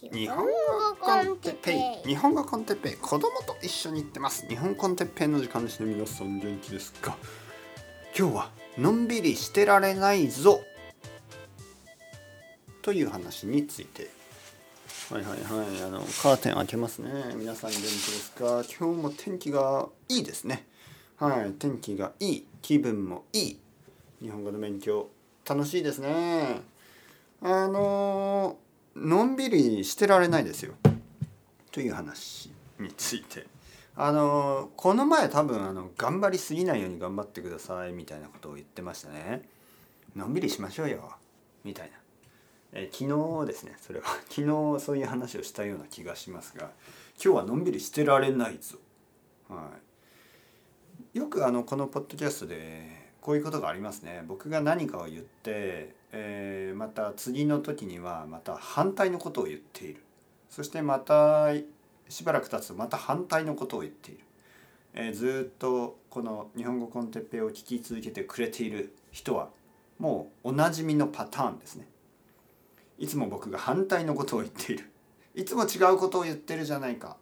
日本語コンテッペイ。日本語コンテッペイ。子供と一緒に行ってます。日本コンテッペイの時間です。ね皆さん元気ですか？今日はのんびりしてられないぞ。という話について。はいはいはい。あのカーテン開けますね。皆さん元気ですか？今日も天気がいいですね。はい。天気がいい。気分もいい。日本語の勉強楽しいですね。あのーのんびりしてられないですよ。という話について。あのこの前多分あの頑張りすぎないように頑張ってくださいみたいなことを言ってましたね。のんびりしましょうよ。みたいな。え昨日ですねそれは。昨日そういう話をしたような気がしますが今日はのんびりしてられないぞ。はい。よくあのこのポッドキャストでこういうことがありますね。僕が何かを言って、えー、また次の時にはまた反対のことを言っている。そしてまたしばらく経つとまた反対のことを言っている、えー、ずっとこの日本語コンテッペイを聞き続けてくれている人はもうおなじみのパターンですね。いつも僕が反対のことを言っている。いつも違うことを言ってるじゃないか。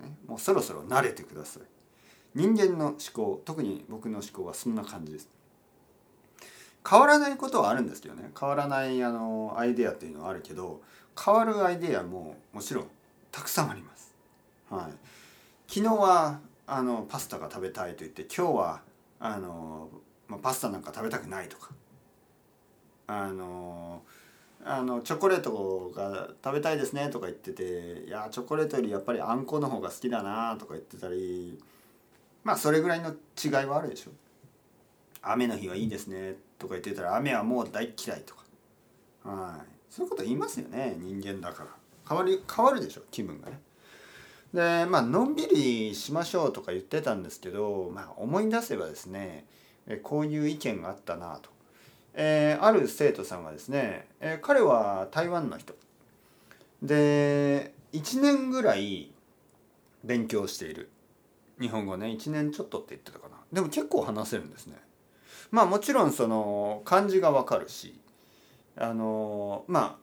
ねもうそろそろ慣れてください。人間の思考特に僕の思考はそんな感じです。変わらないことはあるんですけどね変わらないあのアイデアっていうのはあるけど変わるアイデアももちろんたくさんあります。はい、昨日はあのパスタが食べたいと言って今日はあの、まあ、パスタなんか食べたくないとかあのあのチョコレートが食べたいですねとか言ってていやチョコレートよりやっぱりあんこの方が好きだなとか言ってたりまあそれぐらいの違いはあるでしょ。雨の日はいいですねとか言ってたら雨はもう大嫌いとか。はい。そういうこと言いますよね人間だから。変わり変わるでしょ気分がね。でまあのんびりしましょうとか言ってたんですけど、まあ、思い出せばですねこういう意見があったなと、えー、ある生徒さんがですね、えー、彼は台湾の人。で1年ぐらい勉強している。日本語ね1年ちょっとって言ってたかな。でも結構話せるんですね。まあもちろんその漢字がわかるしあのまあ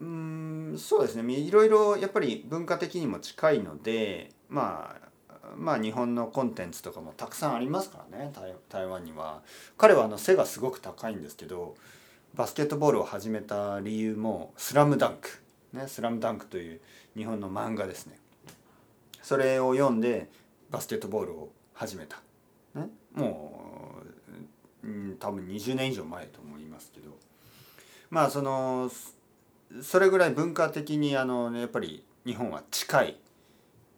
うんそうですねいろいろやっぱり文化的にも近いのでまあまあ日本のコンテンツとかもたくさんありますからね台湾には。彼はあの背がすごく高いんですけどバスケットボールを始めた理由も「スラムダンクね「スラムダンクという日本の漫画ですね。それを読んでバスケットボールを始めた。ね、もうん多分20年以上前と思いますけど。まあそのそれぐらい文化的にあの、ね、やっぱり日本は近い、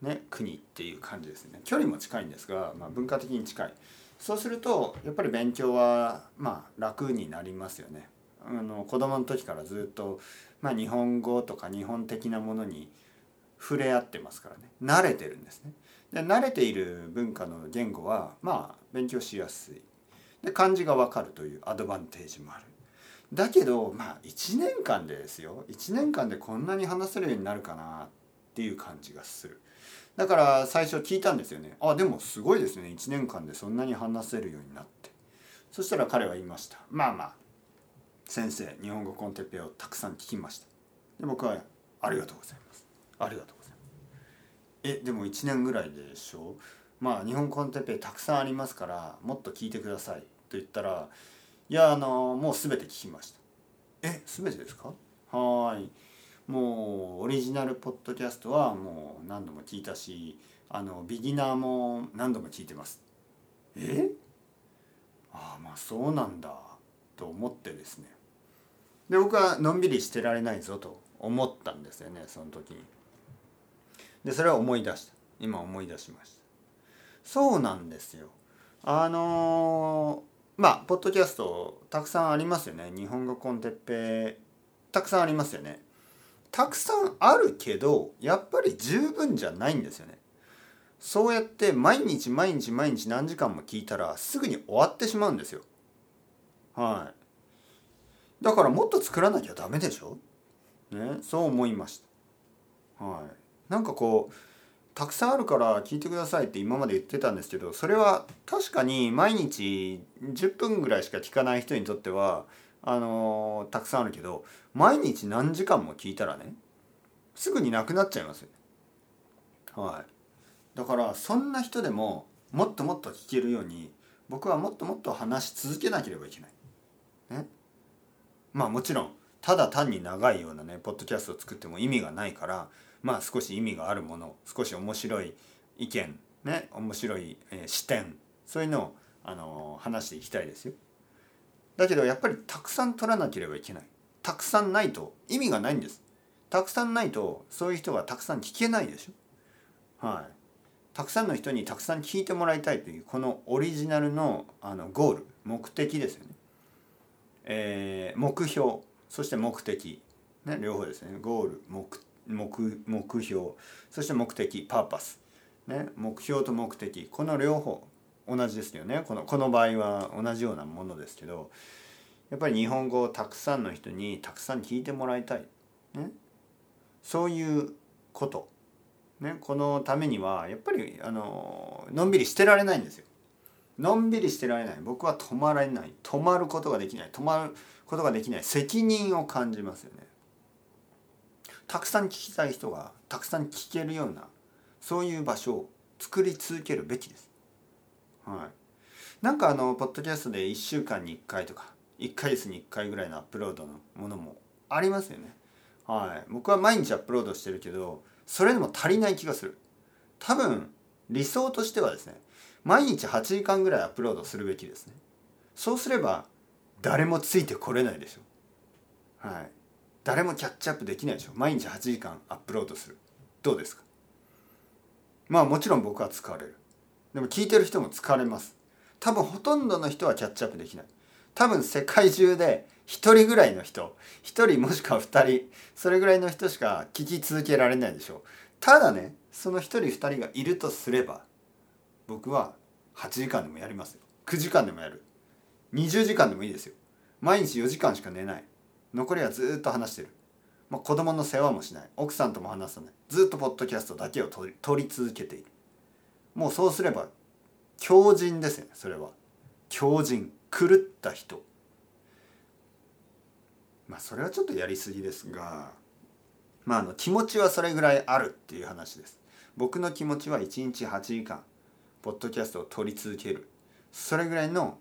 ね、国っていう感じですね。距離も近いんですが、まあ、文化的に近い。そうするとやっぱり勉強はまあ楽になりますよね。あの子供の時からずっと、まあ、日本語とか日本的なものに触れ合ってますからね。慣れてるんですね。で慣れている文化の言語はまあ勉強しやすい。で漢字が分かるというアドバンテージもある。だけどまあ1年間でですよ1年間でこんなに話せるようになるかなっていう感じがする。だから最初聞いたんですよね。あでもすごいですね1年間でそんなに話せるようになって。そしたら彼は言いました。まあまあ先生日本語コンテッペをたくさん聞きました。で僕はありがとうございます。ありがとうございます。えでも1年ぐらいでしょ？まあ日本コンテッペイたくさんありますからもっと聞いてください。と言ったらいやあのもう全て聞きました。え全てですか？はい。もうオリジナルポッドキャストはもう何度も聞いたしあのビギナーも何度も聞いてます。え？ああまあそうなんだ。と思ってですね。で僕はのんびりしてられないぞと思ったんですよねその時に。でそれは思い出した。今思い出しましたそうなんですよ。あのー、まあポッドキャストたくさんありますよね。日本語コンテッペたくさんありますよね。たくさんあるけどやっぱり十分じゃないんですよね。そうやって毎日毎日毎日何時間も聞いたらすぐに終わってしまうんですよ。はい。だからもっと作らなきゃダメでしょ？ね、そう思いました。はい。なんかこうたくさんあるから聞いてくださいって今まで言ってたんですけどそれは確かに毎日10分ぐらいしか聞かない人にとってはあのー、たくさんあるけど毎日何時間も聞いたらねすぐになくなっちゃいますよはい。だからそんな人でももっともっと聞けるように僕はもっともっと話し続けなければいけない。ね、まあもちろんただ単に長いようなねポッドキャストを作っても意味がないからまあ少し意味があるもの少し面白い意見ね面白い、えー、視点そういうのを、あのー、話していきたいですよ。だけどやっぱりたくさん取らなければいけない。たくさんないと意味がないんです。たくさんないとそういう人がたくさん聞けないでしょ。はい。たくさんの人にたくさん聞いてもらいたいというこのオリジナルのあのゴール目的ですよね。えー、目標そして目的、ね、両方ですねゴール目目目標。そして目的パーパス、ね、目標と目的。この両方。同じですよね。このこの場合は同じようなものですけどやっぱり日本語をたくさんの人にたくさん聞いてもらいたい、ね、そういうこと。ね、このためにはやっぱりあののんびりしてられないんですよ。のんびりしてられない。僕は止まらない。止まることができない。止まることができない。責任を感じますよね。たくさん聞きたい人がたくさん聞けるようなそういう場所を作り続けるべきです。はい、なんかあのポッドキャストで1週間に1回とか1ヶ月に1回ぐらいのアップロードのものもありますよね。はい、僕は毎日アップロードしてるけどそれでも足りない気がする。多分理想としてはですね毎日8時間ぐらいアップロードするべきですね。そうすれば誰もついてこれないでしょ。はい。誰もキャッチアップできないでしょ。毎日8時間アップロードする。どうですか？まあもちろん僕は疲れる。でも聞いてる人も疲れます。多分ほとんどの人はキャッチアップできない。多分世界中で1人ぐらいの人1人もしくは2人それぐらいの人しか聞き続けられないでしょう。ただねその1人2人がいるとすれば僕は8時間でもやりますよ。9時間でもやる。20時間でもいいですよ。毎日4時間しか寝ない。残りはずっと話してる、まあ、子供の世話もしない。奥さんとも話さない。ずっとポッドキャストだけを取りり続けている。もうそうすれば強靭ですよねそれは。強靭。狂った人。まあそれはちょっとやりすぎですがまああの気持ちはそれぐらいあるっていう話です。僕の気持ちは1日8時間ポッドキャストを撮り続ける。それぐらいの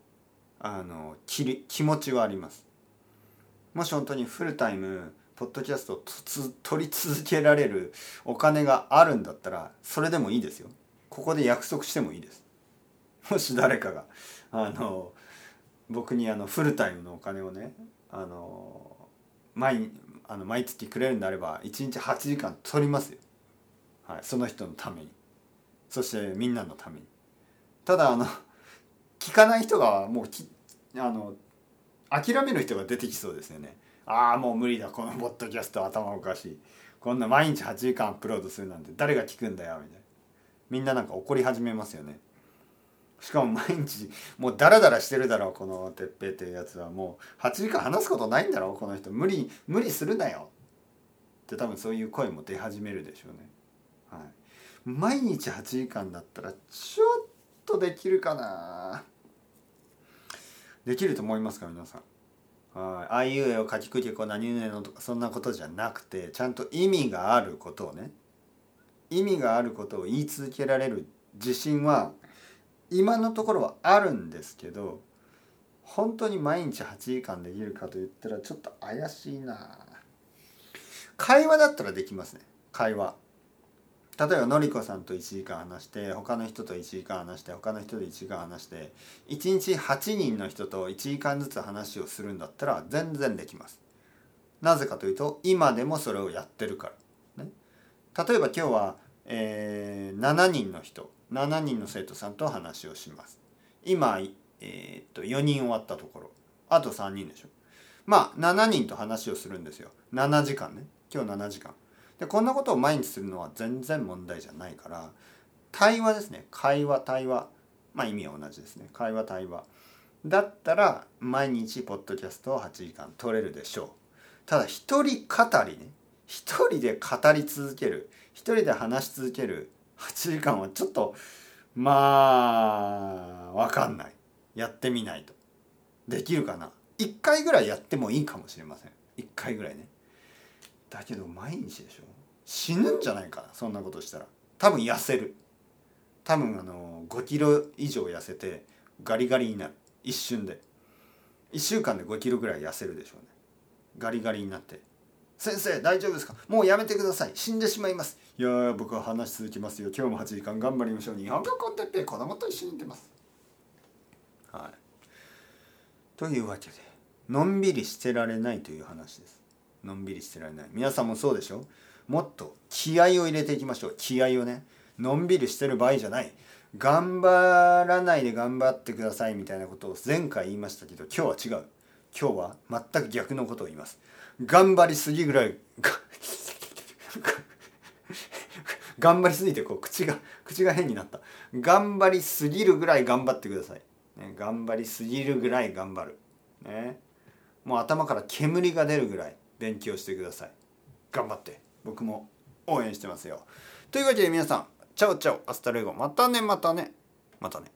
あの気気持ちはあります。もし本当にフルタイムポッドキャストを撮り続けられるお金があるんだったらそれでもいいですよ。ここで約束してもいいです。もし誰かがあの僕にあのフルタイムのお金をねあの毎あの毎月くれるんであれば1日8時間取りますよ、はい、その人のために。そしてみんなのために。ただあの聞かない人がもうきあの諦める人が出てきそうですよね。ああもう無理だ。このポッドキャスト頭おかしい。こんな毎日8時間アップロードするなんて誰が聞くんだよみたいな。みんななんか怒り始めますよね。しかも毎日もうダラダラしてるだろうこの哲平っていうやつは。もう8時間話すことないんだろうこの人。無理無理するなよ。って多分そういう声も出始めるでしょうね。はい、毎日8時間だったらちょっとできるかな。できると思いますか皆さん。はい、あいうえを書きくけこ何々のとかそんなことじゃなくてちゃんと意味があることをね意味があることを言い続けられる自信は今のところはあるんですけど本当に毎日8時間できるかと言ったらちょっと怪しいな。会話だったらできますね。会話。例えばのりこさんと1時間話して他の人と1時間話して他の人と1時間話して1日8人の人と1時間ずつ話をするんだったら全然できますなぜかというと今でもそれをやってるから、ね、例えば今日は、えー、7人の人7人の生徒さんと話をします。今、えー、っと4人終わったところあと3人でしょ。まあ7人と話をするんですよ。7時間ね。今日7時間。でこんなことを毎日するのは全然問題じゃないから対話ですね。会話対話。まあ意味は同じですね。会話対話。だったら毎日ポッドキャストを8時間取れるでしょう。ただ一人語りね。一人で語り続ける。一人で話し続ける。8時間はちょっとまあ分かんない。やってみないと。できるかな。1回ぐらいやってもいいかもしれません。1回ぐらいね。だけど毎日でしょ。死ぬんじゃないかそんなことしたら。多分痩せる。多分あの5キロ以上痩せてガリガリになる。一瞬で。1週間で5キロぐらい痩せるでしょうね。ガリガリになって「先生大丈夫ですか？もうやめてください。死んでしまいます」いや僕は話し続きますよ。今日も8時間頑張りましょう。日本語コンテッペ子供と一緒に出ます。はい。というわけでのんびりしてられないという話です。のんびりしてられない。皆さんもそうでしょ？もっと気合を入れていきましょう。気合をね。のんびりしてる場合じゃない。頑張らないで頑張ってくださいみたいなことを前回言いましたけど今日は違う。今日は全く逆のことを言います。頑張りすぎぐらい。頑張りすぎてこう口が口が変になった。頑張りすぎるぐらい頑張ってください、ね、頑張りすぎるぐらい頑張る。ね。もう頭から煙が出るぐらい。勉強してください。頑張って。僕も応援してますよ。というわけで皆さん ciao ciao hasta luego。またねまたね。またね。